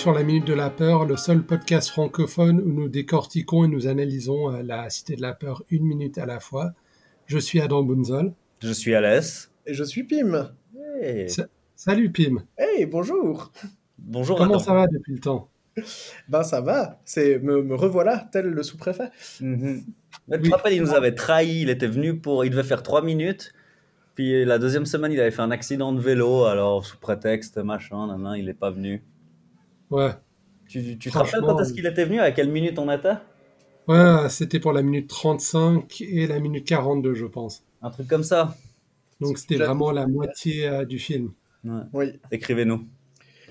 sur la Minute de la Peur, le seul podcast francophone où nous décortiquons et nous analysons euh, la Cité de la Peur une minute à la fois. Je suis Adam Bunzol. Je suis Alès. Et je suis Pim. Hey. Salut Pim. Hey, bonjour. Bonjour Comment Adam. ça va depuis le temps? Ben ça va, c'est me, me revoilà tel le sous-préfet. Mais tu Oui. te rappelles, il nous avait trahi, il était venu pour... Il devait faire trois minutes. Puis la deuxième semaine, il avait fait un accident de vélo, alors sous prétexte, machin, nan, nan, il n'est pas venu. Ouais. Tu, tu te rappelles quand est-ce qu'il était venu À quelle minute on était? Ouais, c'était pour la minute 35 et la minute 42, je pense. Un truc comme ça Donc c'était vraiment la moitié euh, du film. Ouais. Oui. Écrivez-nous.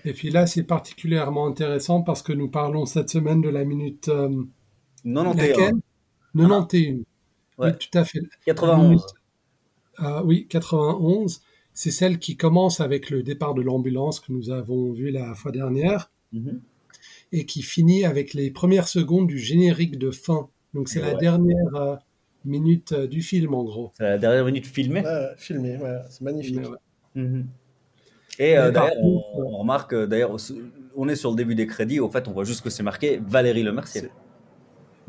Et puis là, c'est particulièrement intéressant parce que nous parlons cette semaine de la minute euh, 91. laquelle? 91. Ouais. Oui, tout à fait. 91. Ah oui, 91. C'est celle qui commence avec le départ de l'ambulance que nous avons vu la fois dernière Mhm. et qui finit avec les premières secondes du générique de fin. Donc c'est la dernière euh, minute euh, du film en gros. C'est la dernière minute filmée. Ouais, filmé, ouais, c'est magnifique. Mhm. Et euh, d'ailleurs, on, remarque, d'ailleurs, on est sur le début des crédits. Au fait, on voit juste que c'est marqué Valérie Lemercier. C'est-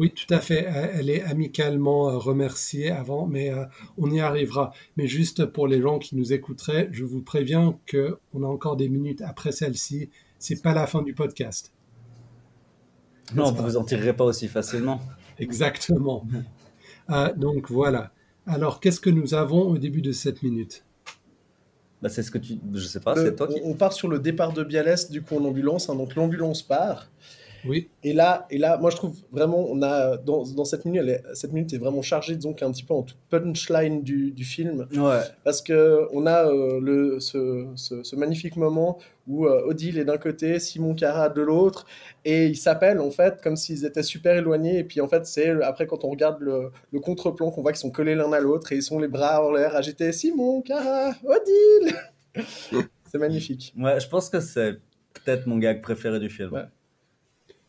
Oui, tout à fait. Elle est amicalement remerciée avant, mais euh, on y arrivera. Mais juste pour les gens qui nous écouteraient, je vous préviens que on a encore des minutes après celle-ci. C'est pas la fin du podcast. Non, vous vous en tirerez pas aussi facilement. Exactement. Euh, donc voilà. Alors, qu'est-ce que nous avons au début de cette minute? Bah, c'est ce que tu. Je sais pas, c'est toi qui. on, on part sur le départ de Bialès, du coup en ambulance. hein, donc l'ambulance part. Oui, Et là, et là, moi je trouve vraiment, on a dans, dans cette minute, elle est, cette minute est vraiment chargée, disons qu'un petit peu en toute punchline du, du film, Ouais. parce que on a euh, le, ce, ce, ce magnifique moment où euh, Odile est d'un côté, Simon Cara de l'autre, et ils s'appellent en fait comme s'ils étaient super éloignés. Et puis en fait, c'est après quand on regarde le, le contre-plan qu'on voit qu'ils sont collés l'un à l'autre et ils sont les bras en l'air agités. Simon Cara, Odile. c'est magnifique. Ouais, je pense que c'est peut-être mon gag préféré du film. Ouais.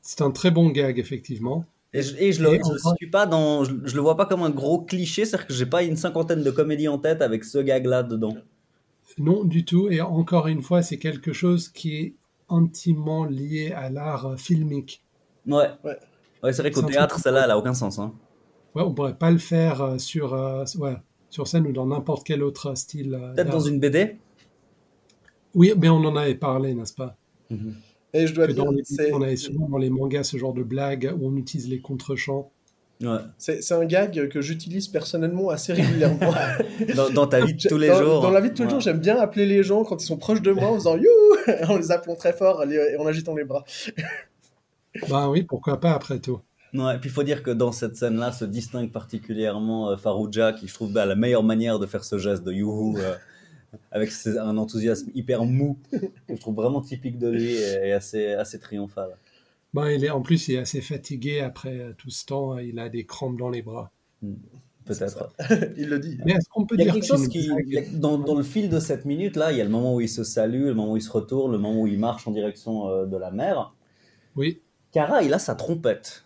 C'est un très bon gag, effectivement. Et je, et je le, Et je le encore- situe pas dans. Je, je le vois pas comme un gros cliché, c'est-à-dire que j'ai pas une cinquantaine de comédies en tête avec ce gag-là dedans. Non, du tout. Et encore une fois, c'est quelque chose qui est intimement lié à l'art filmique. Ouais. Ouais. Ouais, c'est vrai qu'au théâtre, celle-là, elle a aucun sens. Hein. Ouais, on pourrait pas le faire euh, sur, euh, ouais, sur scène ou dans n'importe quel autre style. euh, Peut-être dans une BD Oui, mais on en avait parlé, n'est-ce pas? Et je dois Que dire, dans les, On avait souvent dans les mangas ce genre de blague où on utilise les contre-champs. Ouais. c'est- un gag que j'utilise personnellement assez régulièrement. Dans, dans ta vie de tous les dans, jours. Dans la vie de tous les Ouais. jours, j'aime bien appeler les gens quand ils sont proches de moi en faisant you en les appelant très fort et en agitant les bras. Ben oui, pourquoi pas après tout. Ouais, puis il faut dire que dans cette scène-là se distingue particulièrement euh, Farouja, qui je trouve bah, la meilleure manière de faire ce geste de youhou, euh, avec ses- un enthousiasme hyper mou, que je trouve vraiment typique de lui et, et assez, assez triomphal. Ben, il est, en plus, il est assez fatigué après tout ce temps. Il a des crampes dans les bras. Peut-être. Il le dit. Mais est-ce qu'on peut Il y a dire quelque chose qui, dans, dans le fil de cette minute-là, il y a le moment où il se salue, le moment où il se retourne, le moment où il marche en direction euh, de la mer. Oui, Cara, il a sa trompette.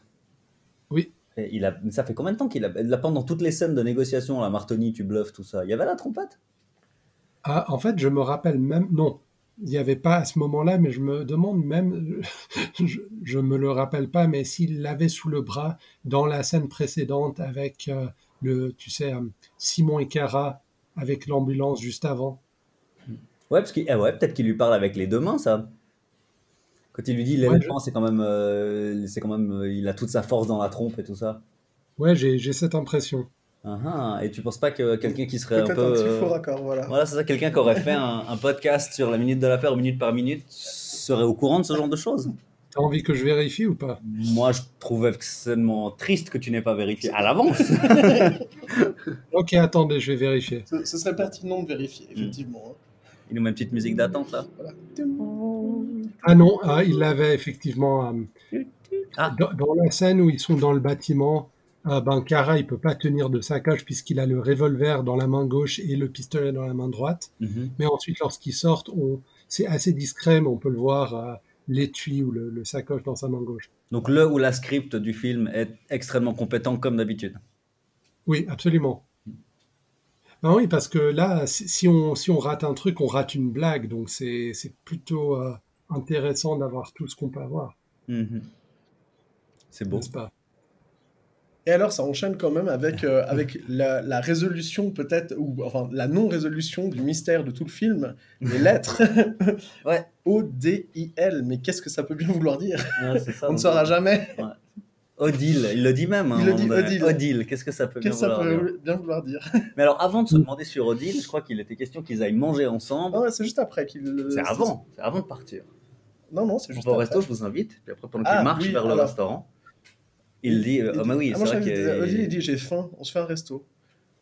oui. Et il a, ça fait combien de temps qu'il a, là, pendant toutes les scènes de négociation, la Martoni, tu bluffes, tout ça, il y avait la trompette? Ah, en fait, je me rappelle même. Non, il n'y avait pas à ce moment-là, mais je me demande même. Je, je me le rappelle pas, mais s'il l'avait sous le bras dans la scène précédente avec euh, le, tu sais, euh, Simon et Cara avec l'ambulance juste avant. Ouais, parce qu'il, eh ouais, peut-être qu'il lui parle avec les deux mains, ça. Quand il lui dit l'éléphant, c'est quand même, euh, c'est quand même, euh, il a toute sa force dans la trompe et tout ça. Ouais, j'ai j'ai cette impression. Ah, et tu penses pas que quelqu'un qui serait un peu, un petit euh, faux raccord, voilà. voilà, c'est ça, quelqu'un qui aurait fait un, un podcast sur la minute de la peur, minute par minute, serait au courant de ce genre de choses? T'as envie que je vérifie ou pas? Moi, je trouve extrêmement triste que tu n'aies pas vérifié à l'avance. Ok, attendez, je vais vérifier. Ce, ce serait pertinent de vérifier, effectivement. hein. Il nous met une petite musique d'attente là. Voilà. Ah non, ah, il l'avait effectivement. euh, Ah. dans, dans la scène où ils sont dans le bâtiment, euh, ben Cara, il peut pas tenir de saccage puisqu'il a le revolver dans la main gauche et le pistolet dans la main droite. Mhm. Mais ensuite, lorsqu'ils sortent, on... c'est assez discret, mais on peut le voir euh, l'étui ou le, le sacoche dans sa main gauche. Donc le ou la script du film est extrêmement compétent comme d'habitude. Oui, absolument. Ben oui, parce que là, si on, si on rate un truc, on rate une blague, donc c'est plutôt, euh, intéressant d'avoir tout ce qu'on peut avoir, Mhm. C'est beau. n'est-ce pas? Et alors, ça enchaîne quand même avec, euh, avec la, la résolution, peut-être, ou enfin, la non-résolution du mystère de tout le film, les lettres. Ouais. O-D-I-L. Mais qu'est-ce que ça peut bien vouloir dire? Ouais, ça, On ne saura jamais. Odile, il le dit même. hein, Il le dit. Odile. Odile, qu'est-ce que ça peut bien Qu'est-ce que ça vouloir dire? peut bien vouloir dire? Mais alors, avant de se demander sur Odile, je crois qu'il était question qu'ils aillent manger ensemble. Ah ouais, C'est juste après qu'il. C'est avant, c'est avant de partir. Non, non, c'est On juste va au resto, je vous invite. Puis après, pendant Ah, qu'il marche oui, vers le restaurant, il dit euh, Il Ah, bah oui, ah, c'est vrai Odile, il dit J'ai faim, on se fait un resto.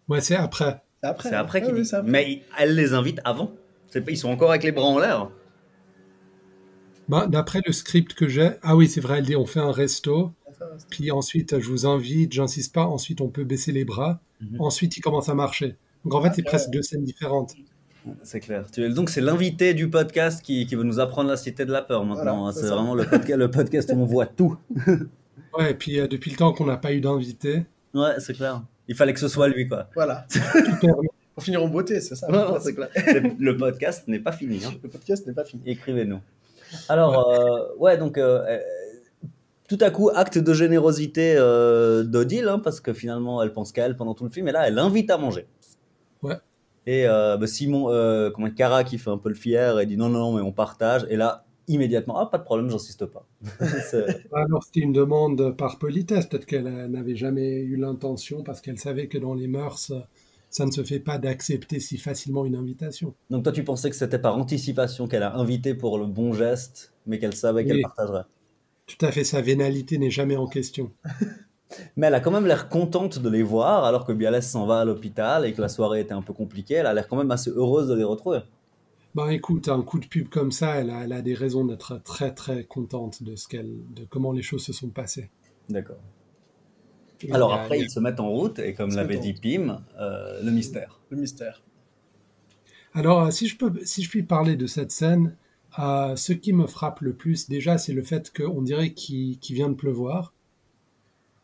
Ouais, c'est après. C'est après. C'est hein. après Ah qu'il oui, dit. après. Mais elle les invite avant. C'est pas- Ils sont encore avec les bras en l'air. Ben, D'après le script que j'ai, ah oui, c'est vrai, elle dit on fait un resto, On fait un resto. puis ensuite je vous invite, j'insiste pas, ensuite on peut baisser les bras, Mhm. ensuite il commence à marcher. Donc en fait, c'est presque deux scènes différentes. C'est clair. Donc, c'est l'invité du podcast qui, qui veut nous apprendre la cité de la peur maintenant. Voilà, hein. c'est vraiment le podcast, le podcast où on voit tout. Ouais, et puis euh, depuis le temps qu'on n'a pas eu d'invité, Ouais, c'est clair. Il fallait que ce soit lui, quoi. Voilà. Pour finir en beauté, c'est ça. C'est clair. Le podcast n'est pas fini. hein. Le podcast n'est pas fini. Écrivez-nous. Alors, euh, ouais, donc, euh, euh, tout à coup, acte de générosité euh, d'Odile, hein, parce que finalement, elle pense qu'à elle pendant tout le film, et là, elle l'invite à manger. Ouais. Et euh, bah, Simon, euh, comment Cara qui fait un peu le fier, et dit non, non, non, mais on partage, et là, immédiatement, ah, pas de problème, j'insiste pas. Alors c'était une demande par politesse, peut-être qu'elle euh, n'avait jamais eu l'intention, parce qu'elle savait que dans les mœurs, ça ne se fait pas d'accepter si facilement une invitation. donc, toi, tu pensais que c'était par anticipation qu'elle a invité pour le bon geste, mais qu'elle savait qu'elle partagerait. Tout à fait, sa vénalité n'est jamais en question. Mais elle a quand même l'air contente de les voir, alors que Bialès s'en va à l'hôpital et que la soirée était un peu compliquée. Elle a l'air quand même assez heureuse de les retrouver. Ben écoute, un coup de pub comme ça, elle a, elle a des raisons d'être très très contente de ce qu'elle, de comment les choses se sont passées. D'accord. Alors après, ils se mettent en route et comme l'avait dit Pim, euh, le mystère. Le mystère. Alors, euh, si je peux, si je puis parler de cette scène, euh, ce qui me frappe le plus, déjà, c'est le fait qu'on dirait qu'il vient de pleuvoir.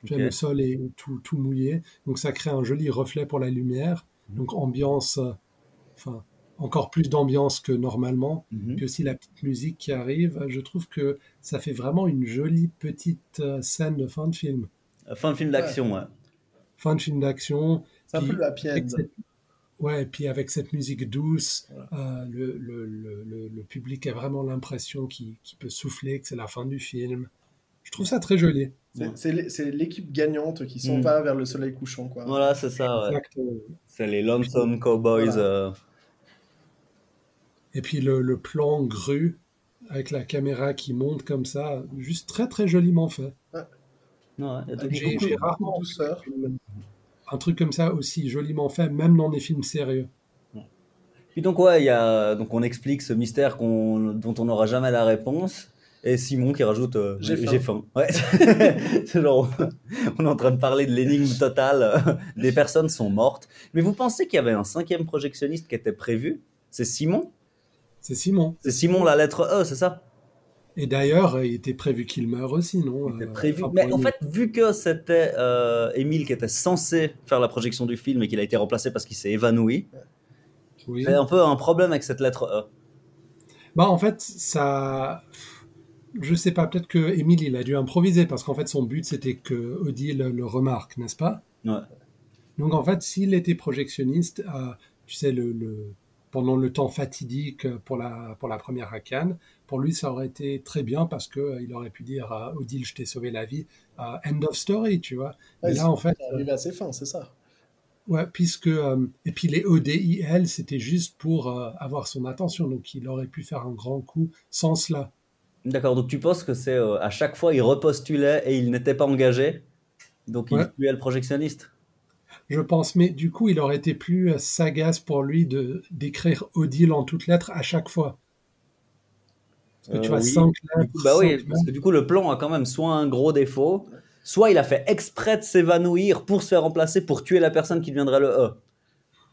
Le sol est tout, tout mouillé, donc ça crée un joli reflet pour la lumière. Mhm. Donc ambiance, euh, enfin encore plus d'ambiance que normalement. Mhm. Puis aussi la petite musique qui arrive. Je trouve que ça fait vraiment une jolie petite euh, scène de fin de film, Fin de film d'action, ouais. fin de film d'action. C'est un peu end. cette- Ouais, et puis avec cette musique douce, Voilà. euh, le, le, le, le, le public a vraiment l'impression qu'il peut souffler, que c'est la fin du film. Je trouve ça très joli. C'est- C'est l'é- c'est l'équipe gagnante qui s'en Mm. va vers le soleil couchant. Quoi. Voilà, c'est ça, ouais. C'est les Lonesome Cowboys. Voilà. euh, Et puis le, le plan grue avec la caméra qui monte comme ça, juste très très joliment fait. ouais, J'ai rarement douceur. un truc comme ça aussi joliment fait, même dans des films sérieux. Puis donc, ouais, il y a... donc on explique ce mystère dont on n'aura jamais la réponse. Et Simon qui rajoute euh, J'ai faim. J'ai faim. Ouais. C'est genre, on est en train de parler de l'énigme totale. Des personnes sont mortes. Mais vous pensez qu'il y avait un cinquième projectionniste qui était prévu? C'est Simon? C'est Simon. C'est Simon la lettre E, c'est ça? Et d'ailleurs, il était prévu qu'il meure aussi, non? C'était Euh, prévu. enfin, Mais en fait, vu que c'était euh, Émile qui était censé faire la projection du film et qu'il a été remplacé parce qu'il s'est évanoui, oui. c'est un peu un problème avec cette lettre E. Bah en fait, ça, je sais pas, peut-être que Émile il a dû improviser parce qu'en fait son but c'était que Odile le remarque, n'est-ce pas? Ouais. Donc en fait, s'il était projectionniste, euh, tu sais le, le- pendant le temps fatidique pour la pour la première à Cannes, pour lui ça aurait été très bien parce que euh, il aurait pu dire à Odile je t'ai sauvé la vie, euh, end of story, tu vois. Ouais, Mais là en fait, C'est arrivé à ses fins, c'est ça. Ouais, puisque euh, et puis les ODIL, c'était juste pour euh, avoir son attention, donc il aurait pu faire un grand coup sans cela. D'accord, donc tu penses que c'est euh, à chaque fois il repostulait et il n'était pas engagé, donc il Ouais. tuait le projectionniste Je pense, mais du coup, il aurait été plus euh, sagace pour lui de d'écrire Odile en toutes lettres à chaque fois. Parce que tu Euh, vois, oui. cinq Du lettres. coup, Bah oui, parce que du coup le plan a quand même soit un gros défaut, soit il a fait exprès de s'évanouir pour se faire remplacer pour tuer la personne qui deviendrait le E.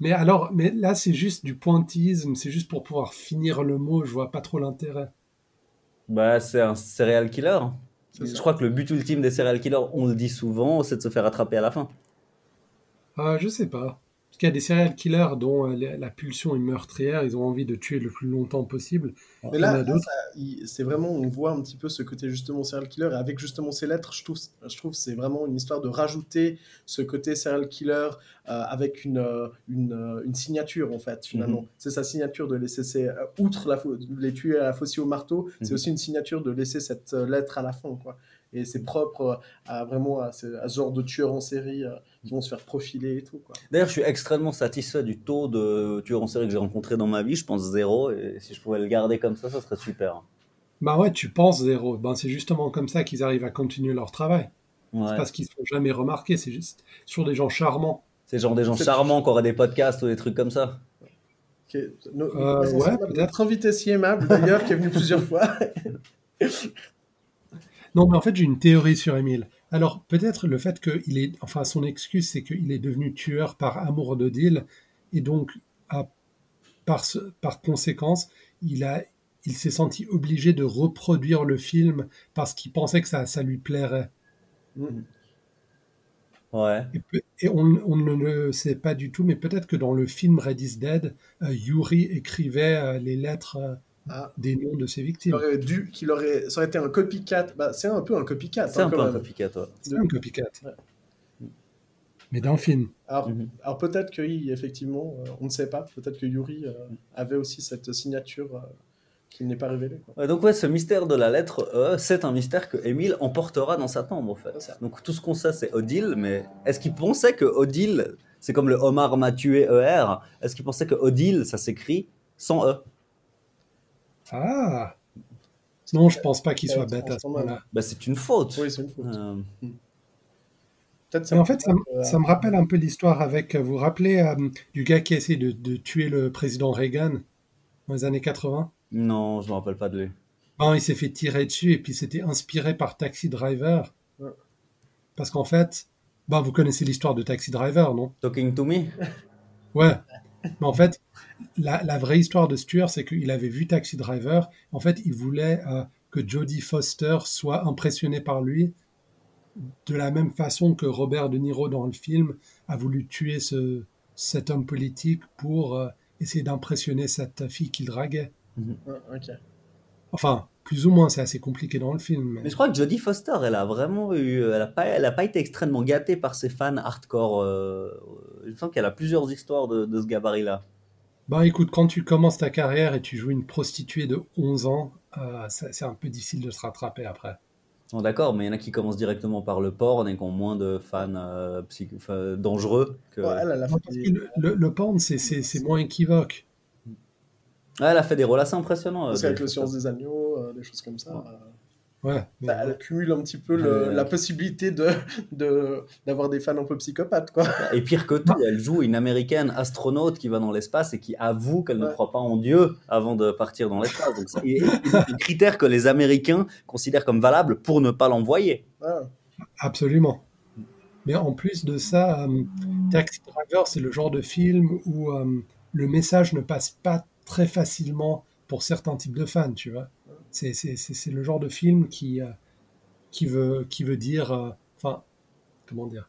Mais alors, mais là, c'est juste du pointillisme, c'est juste pour pouvoir finir le mot. Je vois pas trop l'intérêt. Bah c'est un serial killer. Je crois que le but ultime des serial killers, on le dit souvent, c'est de se faire attraper à la fin. Ah, je sais pas. Parce qu'il y a des serial killers dont euh, la, pulsion est meurtrière, ils ont envie de tuer le plus longtemps possible. Mais là, c'est vraiment, on voit un petit peu ce côté justement serial killer. Et avec justement ces lettres, je trouve, je trouve que c'est vraiment une histoire de rajouter ce côté serial killer euh, avec une, euh, une, euh, une signature en fait, finalement. C'est sa signature de laisser, ces, euh, outre la, de les tuer à la faucille au marteau, c'est Mhm. aussi une signature de laisser cette lettre à la fin, quoi. Et c'est propre euh, à vraiment à ce, à ce genre de tueurs en série qui vont se faire profiler et tout. D'ailleurs, je suis extrêmement satisfait du taux de tueurs en série que j'ai rencontré dans ma vie. Je pense zéro. Et si je pouvais le garder comme ça, ça serait super. Bah ouais, tu penses zéro. Ben, c'est justement comme ça qu'ils arrivent à continuer leur travail. Ouais. C'est parce qu'ils ne sont jamais remarqués, c'est juste sur des gens charmants. C'est genre des gens charmants qui auraient des podcasts ou des trucs comme ça. Ok, no- Euh, notre- ouais, peut-être. invité si aimable d'ailleurs qui est venu plusieurs fois. Non, mais en fait, j'ai une théorie sur Émile. Alors, peut-être le fait qu'il est. Enfin, son excuse, c'est qu'il est devenu tueur par amour deal. Et donc, à- par, par conséquence, il, a, il s'est senti obligé de reproduire le film parce qu'il pensait que ça, ça lui plairait. Mhm. Ouais. Et, on, on ne le sait pas du tout, mais peut-être que dans le film Red is Dead, euh, Yuri écrivait euh, les lettres Ah. des noms de ses Qu'il victimes. aurait dû, qu'il aurait, ça aurait été un copycat. Bah, c'est un peu un copycat. C'est hein, un quand peu un copycat, ouais. C'est un copycat. Ouais. Mais d'un film. Alors, Mhm. alors peut-être que oui, effectivement, euh, on ne sait pas. Peut-être que Yuri euh, avait aussi cette signature euh, qui n'est pas révélée. quoi. Ouais, donc ouais, ce mystère de la lettre E, c'est un mystère que Émile emportera dans sa tombe en fait. Donc tout ce qu'on sait c'est Odile, mais est-ce qu'il pensait que Odile, c'est comme le homard m'a tué ER, est-ce qu'il pensait que Odile ça s'écrit sans E? Ah Non, je pense pas qu'il soit bête à ce moment-là. Bah c'est une faute. Oui, c'est une faute. Euh, Peut-être Mais en fait, ça, me- euh, ça me rappelle un peu l'histoire avec. Vous vous rappelez euh, du gars qui a essayé de, de tuer le président Reagan dans les années 80 non, je me rappelle pas de lui. Ben, il s'est fait tirer dessus et puis c'était inspiré par Taxi Driver. Ouais. Parce qu'en fait, ben, vous connaissez l'histoire de Taxi Driver, non? Talking to me? Ouais. Mais en fait, la, la vraie histoire de tueur, c'est qu'il avait vu Taxi Driver. En fait, il voulait euh, que Jodie Foster soit impressionnée par lui de la même façon que Robert De Niro dans le film a voulu tuer ce, cet homme politique pour euh, essayer d'impressionner cette fille qu'il draguait. ah, ok. Enfin, plus ou moins, c'est assez compliqué dans le film. mais- Mais je crois que Jodie Foster, elle a vraiment eu, elle a pas, elle a pas été extrêmement gâtée par ses fans hardcore. euh, il me semble qu'elle a plusieurs histoires de, de ce gabarit-là. Bah écoute, quand tu commences ta carrière et tu joues une prostituée de 11 ans, euh, c'est un peu difficile de se rattraper après. Bon, D'accord, mais il y en a qui commencent directement par le porn et qui ont moins de fans euh, enfin, dangereux que. Ouais, le, le, le porn, c'est moins équivoque. Ouais, elle a fait des rôles assez impressionnants. parce euh, qu'avec des le science des agneaux, euh, des choses comme ça. Ouais. euh, bah, elle accumule un petit peu le- Ouais. la possibilité de de- d'avoir des fans un peu psychopathes, quoi. Et pire que tout, elle joue une américaine astronaute qui va dans l'espace et qui avoue qu'elle ne croit pas en Dieu avant de partir dans l'espace. Donc, c'est un critère que les Américains considèrent comme valable pour ne pas l'envoyer. Absolument. Mais en plus de ça, euh, Taxi Driver, c'est le genre de film où euh, le message ne passe pas très facilement pour certains types de fans, tu vois. C'est c'est- c'est- le genre de film qui, euh, qui, veut, qui veut dire... euh, Enfin, comment dire?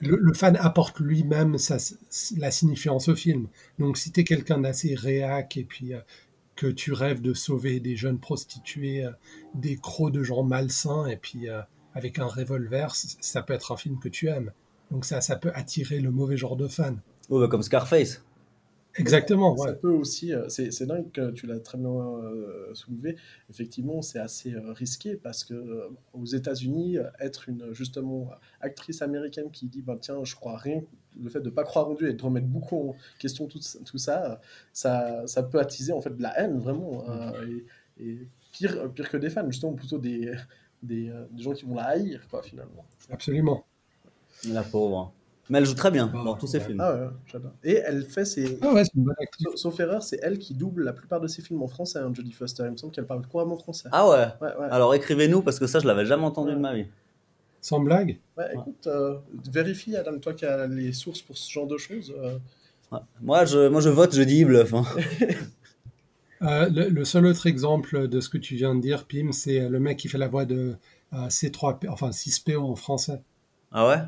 Le, fan apporte lui-même la signifiance au film. Donc si tu es quelqu'un d'assez réac et puis euh, que tu rêves de sauver des jeunes prostituées, des crocs de gens malsains et puis avec un revolver, ça peut être un film que tu aimes. Donc ça, ça peut attirer le mauvais genre de fan. Bah, comme Scarface. Exactement, Ça ouais. peut aussi, euh, c'est c'est dingue que tu l'as très bien euh, soulevé. Effectivement, c'est assez euh, risqué parce que euh, aux États-Unis, être une justement actrice américaine qui dit bah, tiens, je crois rien, le fait de pas croire en Dieu et de remettre beaucoup en question tout, tout ça, ça, ça peut attiser en fait de la haine vraiment. euh, et, et pire, pire que des fans, justement plutôt des, des, des gens qui vont la haïr quoi finalement. Absolument. La pauvre. Mais elle joue très bien dans tous ses films. Ah ouais, j'adore. Et elle fait ses, Ah ouais, c'est une bonne actrice. Sauf- Sauf erreur, c'est elle qui double la plupart de ses films en français, hein, Jodie Foster. Il me semble qu'elle parle couramment français. Ah ouais Ouais, ouais. Alors écrivez-nous parce que ça, je l'avais jamais entendu de ma vie. Sans blague. Ouais, écoute, euh, vérifie, Adam, toi qui as les sources pour ce genre de choses. euh, Ouais. Moi, je, moi, je vote, je dis il bluffe. hein. Euh, le, le seul autre exemple de ce que tu viens de dire, Pim, c'est le mec qui fait la voix de euh, C3P, enfin 6PO en français. Ah ouais?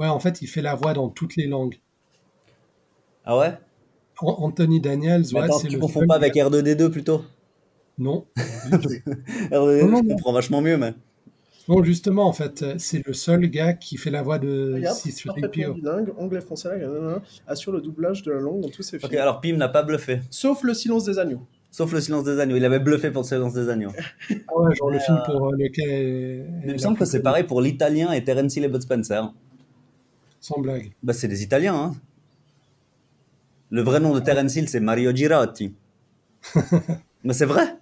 Ouais, en fait, il fait la voix dans toutes les langues. Ah ouais? An- Anthony Daniels, ouais, c'est tu le confonds pas avec gars- R2D2 plutôt? Non. R2D2, Non, non, je non. comprends vachement mieux, mais. Non, justement, en fait, c'est le seul gars qui fait la voix de Regarde, parfaitement C-3PO. bilingue, anglais, français, assure le doublage de la langue dans tous ses films. Ok, alors Pim n'a pas bluffé. Sauf le silence des agneaux. Sauf le silence des agneaux. Il avait bluffé pour le silence des agneaux. Ah ouais, genre le film pour euh, lequel. Il me semble que c'est pareil pour l'italien et Terence Hill et Bud Spencer. Sans blague. Bah, c'est des Italiens, hein. Le vrai nom de Terence Hill, c'est Mario Girautti. Mais c'est vrai.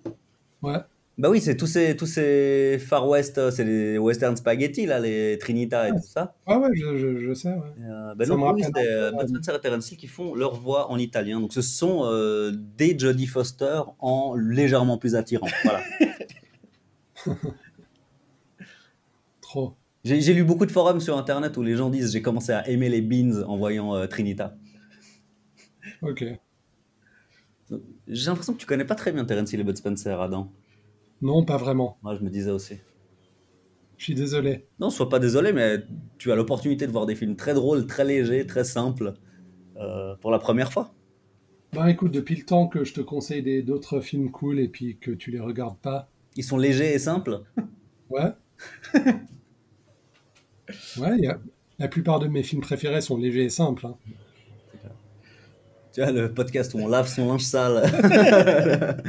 Ouais. Bah oui, c'est tous ces, tous ces Far West, euh, c'est les western spaghetti, là, les Trinita et tout ça. Ah ouais, je, je, je sais, ouais. Euh, bah Ça non, oui, c'est euh, et Terence Hill qui font leur voix en italien. Donc ce sont euh, des Jodie Foster en légèrement plus attirant. Voilà. Trop. J'ai lu beaucoup de forums sur internet où les gens disent j'ai commencé à aimer les beans en voyant euh, Trinita. Ok. J'ai l'impression que tu connais pas très bien Terence Hill et Bud Spencer, Adam. Non, pas vraiment. Moi, je me disais aussi. Je suis désolé. Non, sois pas désolé, mais tu as l'opportunité de voir des films très drôles, très légers, très simples euh, pour la première fois. Bah écoute, depuis le temps que je te conseille d'autres films cool et puis que tu les regardes pas, Ils sont légers et simples? ouais. ouais, y a... la plupart de mes films préférés sont légers et simples. hein. Tu vois, le podcast où on lave son linge sale.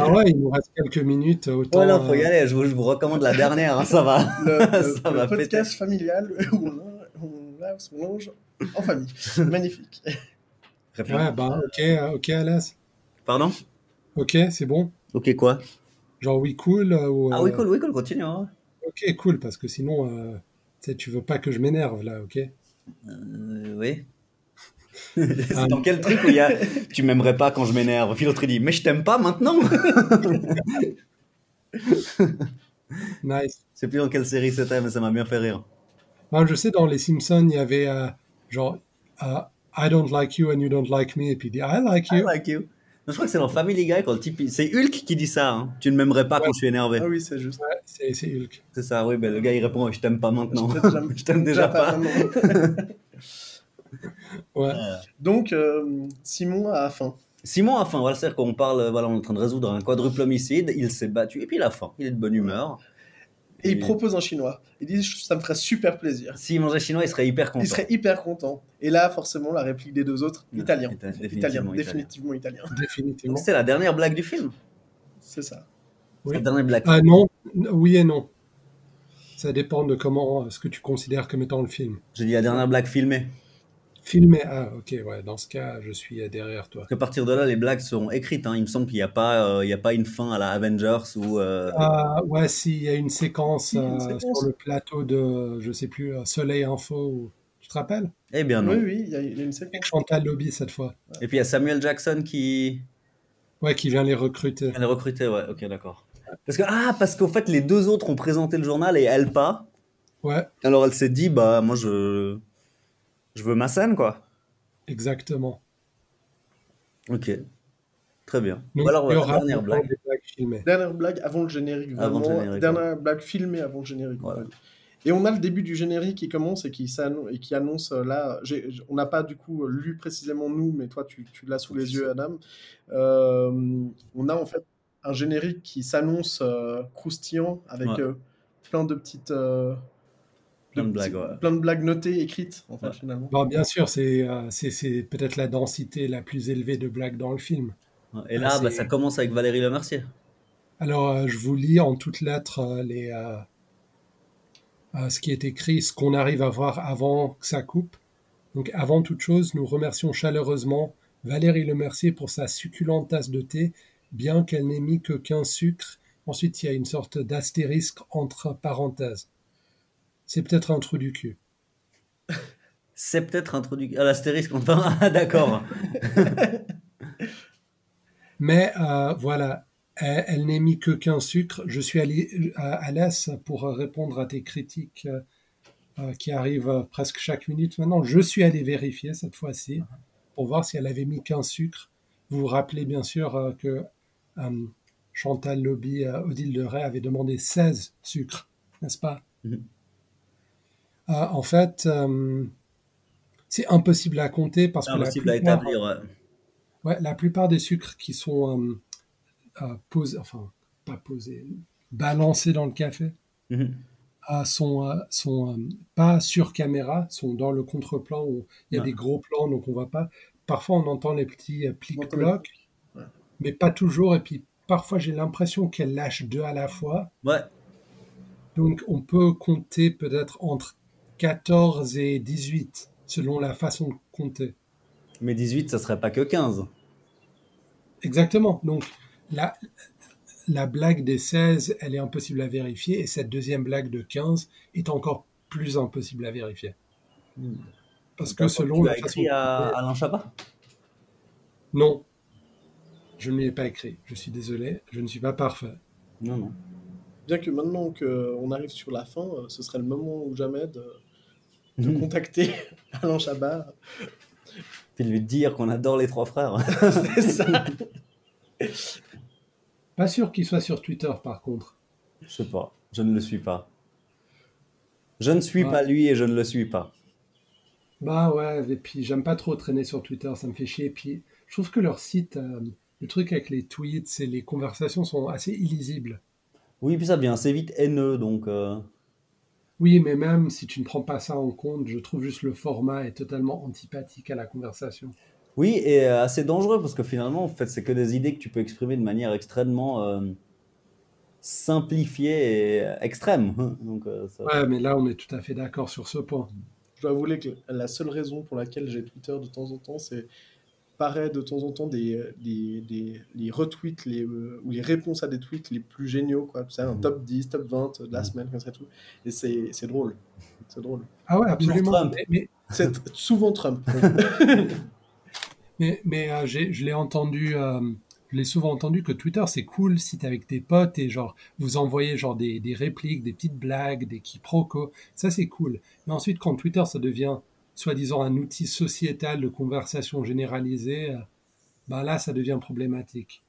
Ah ouais, il nous reste quelques minutes. Autant, ouais, non, faut y euh, aller. Je vous, je vous recommande la dernière, hein, ça va. Le, le- Ça le va podcast familial où on, on lave son linge en famille. Magnifique. Ouais, bah ok, ok, Alas. Pardon? Ok, c'est bon. Ok, quoi? Genre oui, cool. euh, ou, Ah oui, euh, cool, oui, cool, continue. hein. Ok, cool, parce que sinon, euh, sais, tu veux pas que je m'énerve là, ok? Euh, oui. C'est dans quel truc où il y a tu m'aimerais pas quand je m'énerve? Puis l'autre il dit mais je t'aime pas maintenant Nice. C'est plus dans quelle série c'était mais ça m'a bien fait rire. Moi, je sais, dans Les Simpsons, il y avait euh, genre euh, I don't like you and you don't like me, et puis il dit I like I you. like you. Je crois que c'est dans Family Guy quand le type c'est Hulk qui dit ça. hein. Tu ne m'aimerais pas quand je suis énervé. Ah oui, c'est juste. Ouais, c'est Hulk. C'est ça, oui, ben le gars il répond je t'aime pas maintenant. Je t'aime déjà- je t'aime déjà pas. Ouais. Donc, euh, Simon a faim. Simon a faim, voilà, c'est-à-dire qu'on parle, euh, voilà, on est en train de résoudre un quadruple homicide, il s'est battu, et puis il a faim, il est de bonne humeur. Et il propose un chinois. Il dit Ça me ferait super plaisir. S'il mangeait chinois, il serait hyper content. Il serait hyper content. Et là, forcément, la réplique des deux autres, italien. ita- Italien, définitivement définitivement italien. Définitivement. Donc c'était la dernière blague du film. C'est ça. Oui. La dernière blague. Ah non, oui et non. Ça dépend de comment, ce que tu considères comme étant le film. J'ai dit la dernière blague filmée. Filmé, ah ok, ouais, dans ce cas, je suis derrière toi. Parce qu'à partir de là, les blagues seront écrites. hein. Il me semble qu'il n'y a, pas, euh, il y a pas une fin à la Avengers ou. euh, Ah ouais, si, il y a une séquence, une euh, sur le plateau de, je sais plus, Soleil Info, ou- tu te rappelles? Eh bien non. Oui, oui, il y, a une séquence. Chantal Lobby cette fois. Et puis il y a Samuel Jackson qui. Ouais, qui vient les recruter. Elle est recrutée, ouais, ok, d'accord. Parce que, ah, parce qu'au fait, les deux autres ont présenté le journal et elle pas. Ouais, Alors elle s'est dit, bah, moi, je. Je veux ma scène, quoi. exactement. Ok. Très bien. Donc, alors, aura dernière blague. Dernière blague avant le générique, Avant vraiment. le générique, Dernière blague filmée avant le générique. Voilà. Et on a le début du générique qui commence et qui, et qui annonce euh, là. on n'a pas du coup lu précisément nous, mais toi tu, tu l'as sous les yeux, Adam. Euh, on a en fait un générique qui s'annonce euh, croustillant avec Ouais. euh, plein de petites. Plein de blagues, ouais. plein de blagues notées, écrites en fait Ouais. finalement. Bon, bien sûr, c'est euh, c'est- c'est peut-être la densité la plus élevée de blagues dans le film. Et là, Ah, bah, c'est- ça commence avec Valérie Lemercier. Alors, euh, je vous lis en toutes lettres euh, les, euh, euh, ce qui est écrit, ce qu'on arrive à voir avant que ça coupe. Donc, avant toute chose, nous remercions chaleureusement Valérie Lemercier pour sa succulente tasse de thé, bien qu'elle n'ait mis que 15 sucres. Ensuite, il y a une sorte d'astérisque entre parenthèses. C'est peut-être un trou du cul. C'est peut-être introduit à l'astérisque. Enfin, ah, d'accord. Mais euh, voilà, elle, elle n'est mis que 15 sucres. Je suis allé à, à l'aise pour répondre à tes critiques euh, euh, qui arrivent presque chaque minute maintenant. Je suis allé vérifier cette fois-ci pour voir si elle avait mis 15 sucres. Vous vous rappelez bien sûr euh, que Chantal Lobby, Odile de Ray avait demandé 16 sucres, n'est-ce pas? Mhm. En fait, euh, c'est impossible à compter parce que la à plupart, établir. ouais. ouais, la plupart des sucres qui sont euh, euh, posés, enfin, pas posés, balancés dans le café, euh, sont, euh, sont euh, pas sur caméra, sont dans le contre-plan où il y a Ouais. des gros plans, donc on voit pas. Parfois, on entend les petits euh, plic-plocs, Ouais. mais pas toujours. Et puis, parfois, j'ai l'impression qu'elle lâche deux à la fois. Ouais. Donc, on peut compter peut-être entre 14 et 18, selon la façon de compter. Mais 18, ça serait pas que 15. Exactement. Donc, la, la blague des 16, elle est impossible à vérifier. Et cette deuxième blague de 15 est encore plus impossible à vérifier. Parce que selon tu la as façon. écrit à Alain Chabat? Non, je ne l'ai pas écrit. Je suis désolé, je ne suis pas parfait. Non, non. Bien que maintenant qu'on arrive sur la fin, euh, ce serait le moment ou jamais de, de Mhm. contacter Alain Chabat. Puis de lui dire qu'on adore les trois frères. C'est ça. Pas sûr qu'il soit sur Twitter, par contre. Je sais pas. Je ne le suis pas. Je ne suis pas lui et je ne le suis pas. Bah ouais, et puis j'aime pas trop traîner sur Twitter, ça me fait chier. Et puis je trouve que leur site, euh, le truc avec les tweets et les conversations sont assez illisibles. Oui, puis ça devient assez vite haineux, donc... euh, Oui, mais même si tu ne prends pas ça en compte, je trouve juste le format est totalement antipathique à la conversation. Oui, et euh, assez dangereux, parce que finalement, en fait, c'est que des idées que tu peux exprimer de manière extrêmement euh, simplifiée et extrême. Donc, euh, ça- Ouais, mais là on est tout à fait d'accord sur ce point. Je dois avouer que la seule raison pour laquelle j'ai Twitter de temps en temps, c'est paraît de temps en temps des, des, des- les retweets les, euh, ou les réponses à des tweets les plus géniaux, quoi. Sais, un Mhm. top 10, top 20 de la Mhm. semaine, comme ça, tout. Et c'est c'est drôle. C'est drôle. Ah ouais, absolument. Trump. Mais, mais, C'est souvent Trump. mais, mais, euh, j'ai- je l'ai entendu, euh, je l'ai souvent entendu que Twitter c'est cool si t'es avec tes potes et genre vous envoyez genre des, des répliques, des petites blagues, des quiproquos, ça c'est cool. Mais ensuite quand Twitter ça devient soi-disant un outil sociétal de conversation généralisée, euh, bah là ça devient problématique.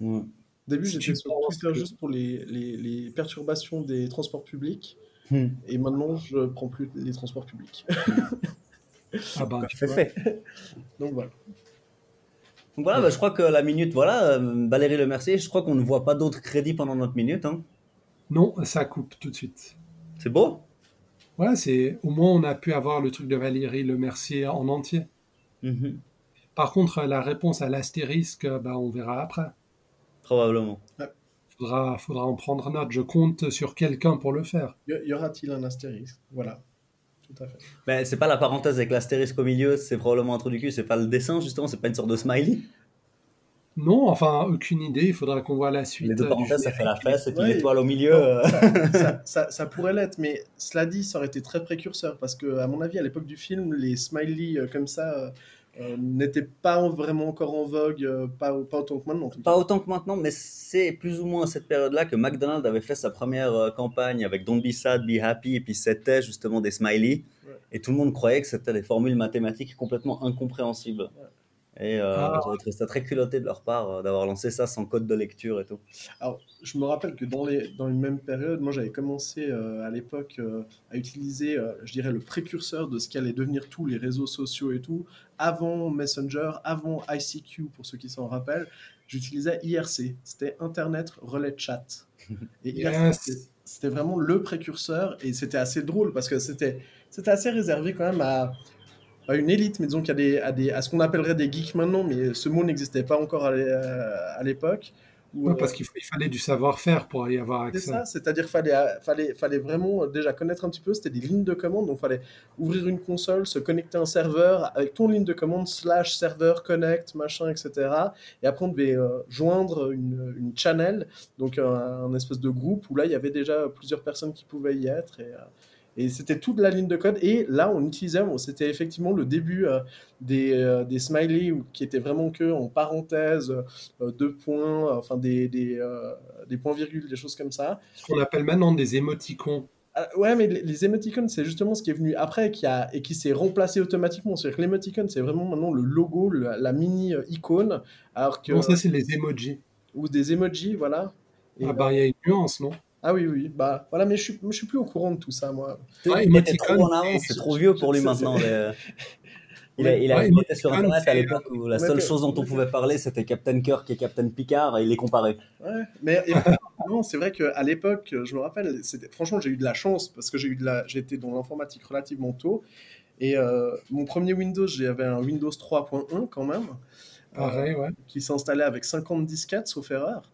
Au début, j'étais sur Twitter juste pour les, les, les perturbations des transports publics. Hmm. Et maintenant, je prends plus les transports publics. Ah bah, tu vois. fait. Donc voilà. Donc voilà, bah, je crois que la minute, voilà, euh, Valérie Le Mercier, je crois qu'on ne voit pas d'autres crédits pendant notre minute. hein. Non, ça coupe tout de suite. C'est beau? Voilà, c'est au moins on a pu avoir le truc de Valérie Le Mercier en entier. Mhm. Par contre, la réponse à l'astérisque, bah, on verra après. Probablement. Faudra, faudra en prendre note. Je compte sur quelqu'un pour le faire. Y, y aura-t-il un astérisque? Voilà. Tout à fait. Mais c'est pas la parenthèse avec l'astérisque au milieu, c'est probablement un trou du cul, c'est pas le dessin justement, c'est pas une sorte de smiley. Non, enfin, aucune idée. Il faudra qu'on voit la suite. Les deux euh, parenthèses, ça fait la fesse et puis Ouais. l'étoile au milieu. Non, euh, ça, ça- ça- ça pourrait l'être, mais cela dit, ça aurait été très précurseur parce que, à mon avis, à l'époque du film, les smileys euh, comme ça euh, n'étaient pas en- vraiment encore en vogue, euh, pas, pas autant que maintenant. Pas autant que maintenant, mais c'est plus ou moins à cette période-là que McDonald's avait fait sa première euh, campagne avec Don't be sad, be happy, et puis c'était justement des smileys. Ouais. Et tout le monde croyait que c'était des formules mathématiques complètement incompréhensibles. Et euh, Ah. j'avais trouvé ça très culotté de leur part euh, d'avoir lancé ça sans code de lecture et tout. Alors, je me rappelle que dans, les, dans une même période, moi j'avais commencé euh, à l'époque euh, à utiliser, euh, je dirais, le précurseur de ce qu'allaient devenir tous les réseaux sociaux et tout. Avant Messenger, avant ICQ, pour ceux qui s'en rappellent, j'utilisais IRC. C'était Internet Relais Chat. Et IRC, Yes. c'était- c'était vraiment le précurseur et c'était assez drôle parce que c'était c'était assez réservé quand même à, à une élite, mais disons qu'il y a des, à, des, à ce qu'on appellerait des geeks maintenant, mais ce mot n'existait pas encore à à l'époque. Où, euh, parce qu'il fallait du savoir-faire pour y avoir c'est accès. ça, c'est-à-dire qu'il fallait, fallait, fallait vraiment euh, déjà connaître un petit peu, c'était des lignes de commande, donc il fallait ouvrir une console, se connecter à un serveur avec ton ligne de commande, slash serveur, connect, machin, etc. Et après on devait euh, joindre une, une channel, donc un, un espèce de groupe où là il y avait déjà plusieurs personnes qui pouvaient y être. Et, euh, et c'était toute la ligne de code. Et là, on utilisait, bon, c'était effectivement le début euh, des, euh, des smileys qui étaient vraiment que en parenthèse, euh, deux points, enfin des, des, des points-virgules, des choses comme ça. Ce qu'on appelle maintenant des émoticons. Ah, ouais, mais les, les emoticons, c'est justement ce qui est venu après qui a, et qui s'est remplacé automatiquement. C'est-à-dire que l'emoticon, c'est vraiment maintenant le logo, la, la mini icône, alors que, Non, ça, c'est les emojis? ou des emojis, voilà. Et, Ah bah, il y a une nuance, non? Ah oui, oui, bah voilà, mais je suis, je suis plus au courant de tout ça, moi. Ouais, il était Emoticon, trop en avance, c'est trop vieux pour lui maintenant. les- Il, a- il, a- Ouais, il était sur Internet à l'époque où la seule chose dont on pouvait parler c'était Captain Kirk et Captain Picard et il les comparait. Ouais, mais non, c'est vrai qu'à l'époque, je me rappelle, franchement, j'ai eu de la chance parce que j'ai eu de la, j'étais dans l'informatique relativement tôt. Et euh, mon premier Windows, j'avais un Windows 3.1 quand même, Pareil, ouais. qui s'installait avec 50 disquettes, sauf erreur.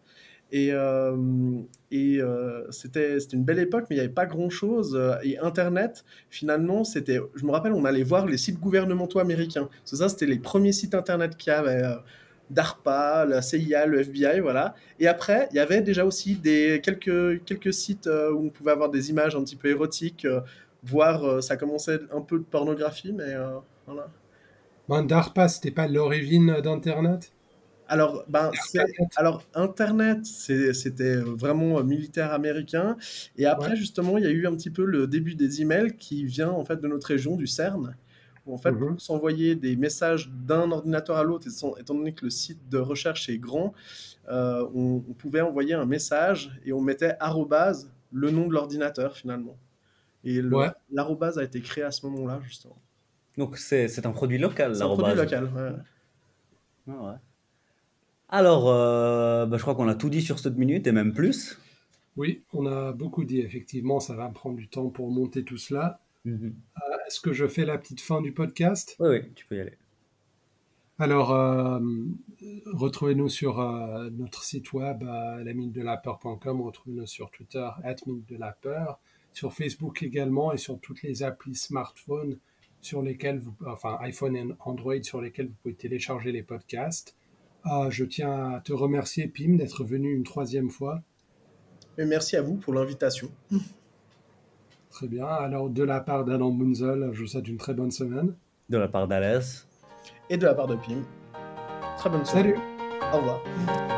Et, euh, euh, c'était une belle époque, mais il n'y avait pas grand-chose. Euh, Et Internet, finalement, c'était. Je me rappelle, on allait voir les sites gouvernementaux américains. Que ça, c'était les premiers sites Internet qu'il y avait. DARPA, la CIA, le FBI, voilà. Et après, il y avait déjà aussi des, quelques, quelques sites où on pouvait avoir des images un petit peu érotiques, voire ça commençait un peu de pornographie, mais voilà. Ben, DARPA, c'était pas l'origine d'Internet? Alors, ben, alors Internet, c'était vraiment euh, militaire américain. Et après, Ouais. justement, il y a eu un petit peu le début des emails qui vient en fait de notre région, du CERN. Où, en fait, pour s'envoyer des messages d'un ordinateur à l'autre, étant étant donné que le site de recherche est grand, euh, on, on pouvait envoyer un message et on mettait arrobase, le nom de l'ordinateur finalement. Et Ouais. l'arrobase a été créé à ce moment-là, justement. Donc c'est un produit local, C'est un produit l'arrobase. local. ouais. Ah ouais. Alors, euh, bah, je crois qu'on a tout dit sur cette minute et même plus. Oui, on a beaucoup dit, effectivement, ça va me prendre du temps pour monter tout cela. Est-ce que je fais la petite fin du podcast? Oui, oui, tu peux y aller. Alors, euh, retrouvez-nous sur euh, notre site web, euh, lamine-de-la-peur.com, retrouvez-nous sur Twitter, @mine-de-la-peur, sur Facebook également et sur toutes les applis smartphones sur lesquelles vous, enfin iPhone et Android sur lesquelles vous pouvez télécharger les podcasts. Euh, je tiens à te remercier, Pim, d'être venu une troisième fois. Et merci à vous pour l'invitation. Très bien. Alors, de la part d'Alain Bunzel, je vous souhaite une très bonne semaine. De la part d'Alès. Et de la part de Pim. Très bonne soirée. Salut Au revoir.